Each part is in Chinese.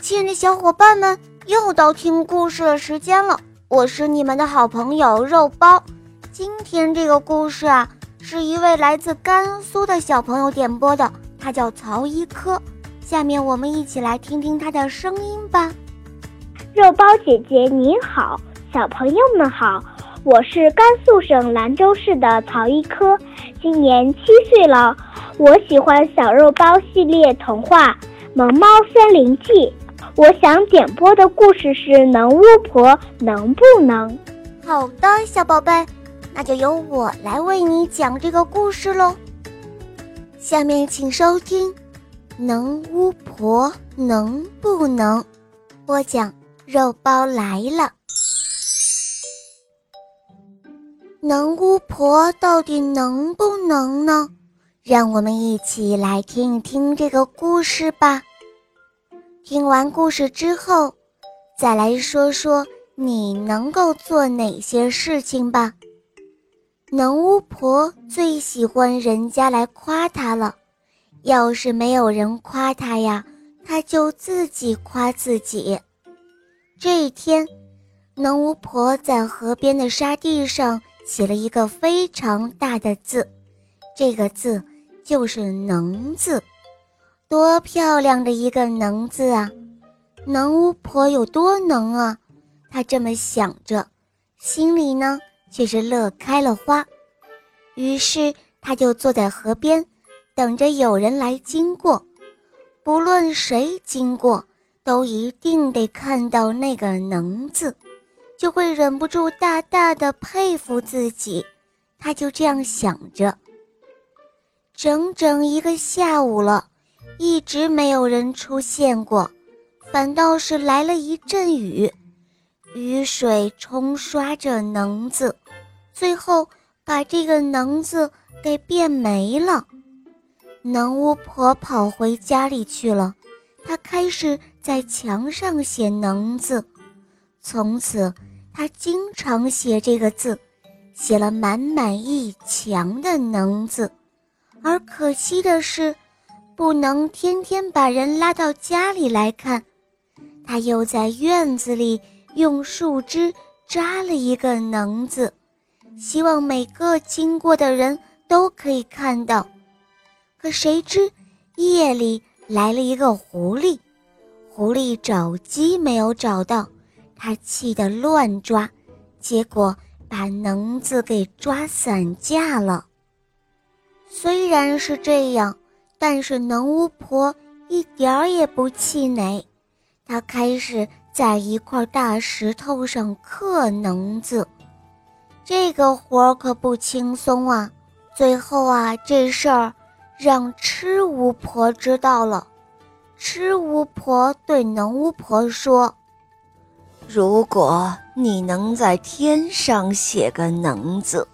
亲爱的小伙伴们，又到听故事的时间了。我是你们的好朋友肉包。今天这个故事啊，是一位来自甘肃的小朋友点播的，他叫曹一科。下面我们一起来听听他的声音吧。肉包姐姐你好，小朋友们好，我是甘肃省兰州市的曹一科，今年七岁了。我喜欢小肉包系列童话《萌猫森林记》。我想点播的故事是《能巫婆能不能》。好的，小宝贝，那就由我来为你讲这个故事喽。下面请收听《能巫婆能不能》，播讲。肉包来了，能巫婆到底能不能呢？让我们一起来听一听这个故事吧。听完故事之后，再来说说你能够做哪些事情吧。能巫婆最喜欢人家来夸她了，要是没有人夸她呀，她就自己夸自己。这一天，能巫婆在河边的沙地上写了一个非常大的字，这个字就是“能”字，多漂亮的一个“能”字啊！能巫婆有多能啊？她这么想着，心里呢却是乐开了花。于是，她就坐在河边，等着有人来经过，不论谁经过。都一定得看到那个“能”字，就会忍不住大大的佩服自己。他就这样想着。整整一个下午了，一直没有人出现过，反倒是来了一阵雨，雨水冲刷着“能”字，最后把这个“能”字给变没了。能巫婆跑回家里去了。她开始在墙上写“能”字，从此她经常写这个字，写了满满一墙的“能”字。而可惜的是，不能天天把人拉到家里来看。他又在院子里用树枝扎了一个“能”字，希望每个经过的人都可以看到。可谁知夜里。来了一个狐狸，狐狸找鸡没有找到，他气得乱抓，结果把能字给抓散架了。虽然是这样，但是能巫婆一点儿也不气馁，她开始在一块大石头上刻能字。这个活儿可不轻松啊！最后啊，这事儿。让吃巫婆知道了，吃巫婆对能巫婆说：“如果你能在天上写个能字，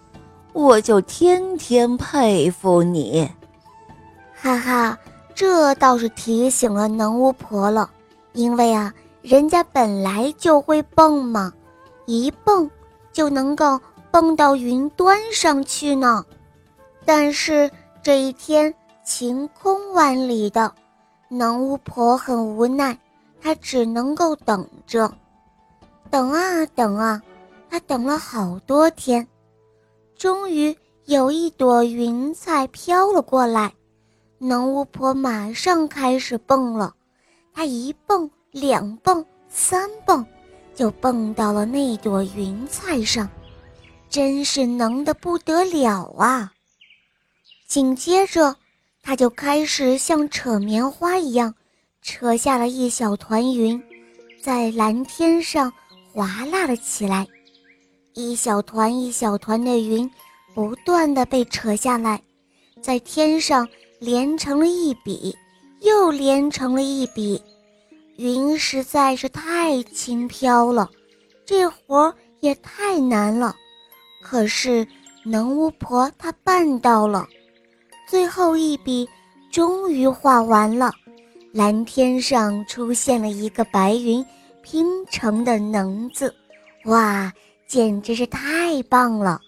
我就天天佩服你。”哈哈，这倒是提醒了能巫婆了，因为啊，人家本来就会蹦嘛，一蹦就能够蹦到云端上去呢。但是。这一天晴空万里的，能巫婆很无奈，她只能够等着，等啊等啊，她等了好多天，终于有一朵云彩飘了过来，能巫婆马上开始蹦了，她一蹦两蹦三蹦，就蹦到了那朵云彩上，真是能的不得了啊！紧接着，她就开始像扯棉花一样，扯下了一小团云，在蓝天上划拉了起来。一小团一小团的云，不断的被扯下来，在天上连成了一笔，又连成了一笔。云实在是太轻飘了，这活儿也太难了。可是能巫婆她办到了。最后一笔终于画完了，蓝天上出现了一个白云拼成的“能”字，哇，简直是太棒了！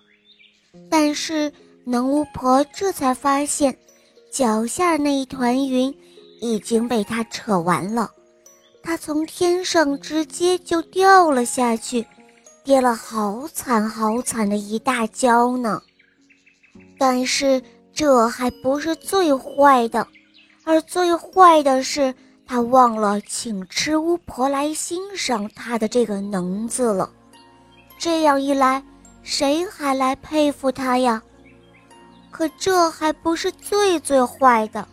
但是能巫婆这才发现，脚下那一团云已经被他扯完了，它从天上直接就掉了下去，跌了好惨好惨的一大跤呢。但是这还不是最坏的，而最坏的是，他忘了请吃巫婆来欣赏他的这个能子了。这样一来，谁还来佩服他呀？可这还不是最最坏的，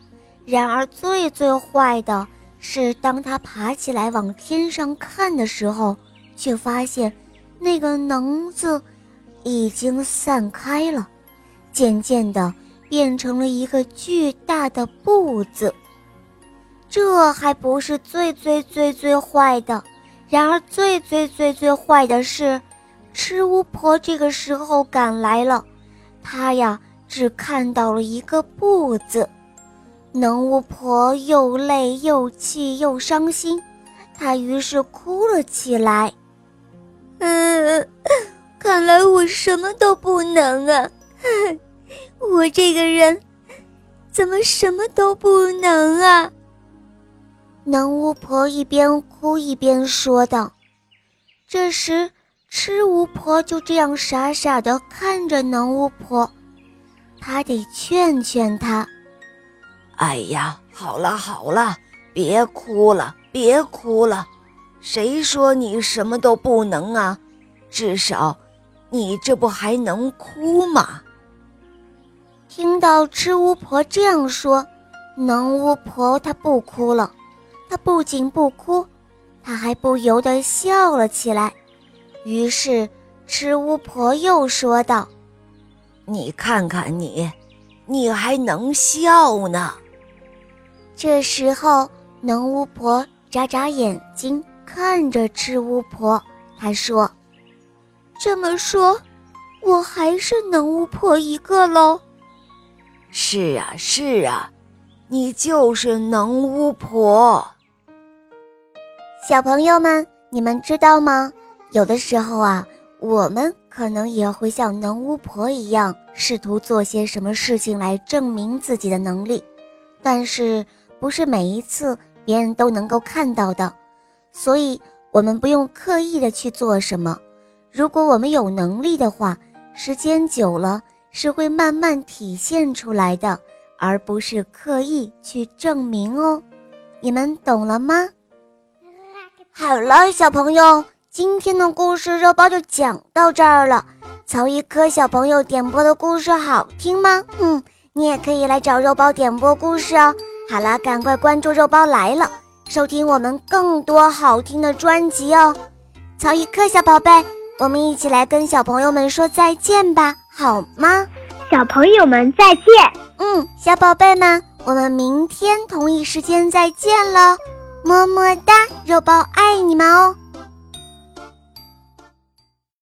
然而最最坏的。是当他爬起来往天上看的时候，却发现那个能字已经散开了，渐渐的变成了一个巨大的不字。这还不是最最最最坏的，然而最最最最坏的是，吃巫婆这个时候赶来了，她呀只看到了一个不字。能巫婆又累又气又伤心，她于是哭了起来。嗯，看来我什么都不能啊！我这个人怎么什么都不能啊？能巫婆一边哭一边说道。这时，吃巫婆就这样傻傻的看着能巫婆，她得劝劝他。哎呀，好了好了，别哭了，别哭了。谁说你什么都不能啊？至少，你这不还能哭吗？听到吃巫婆这样说，能巫婆她不哭了。她不仅不哭，她还不由得笑了起来。于是，吃巫婆又说道：“你看看你，你还能笑呢。”这时候，能巫婆眨眨眼睛看着赤巫婆，她说：“这么说，我还是能巫婆一个喽？”“是啊，是啊，你就是能巫婆。”小朋友们，你们知道吗？有的时候啊，我们可能也会像能巫婆一样，试图做些什么事情来证明自己的能力，但是。不是每一次别人都能够看到的，所以我们不用刻意的去做什么。如果我们有能力的话，时间久了是会慢慢体现出来的，而不是刻意去证明哦。你们懂了吗？好了，小朋友，今天的故事肉包就讲到这儿了。曹一科小朋友点播的故事好听吗？嗯，你也可以来找肉包点播故事哦。好了，赶快关注肉包来了，收听我们更多好听的专辑哦。曹一科小宝贝，我们一起来跟小朋友们说再见吧，好吗？小朋友们再见。嗯，小宝贝们，我们明天同一时间再见喽，么么哒，肉包爱你们哦。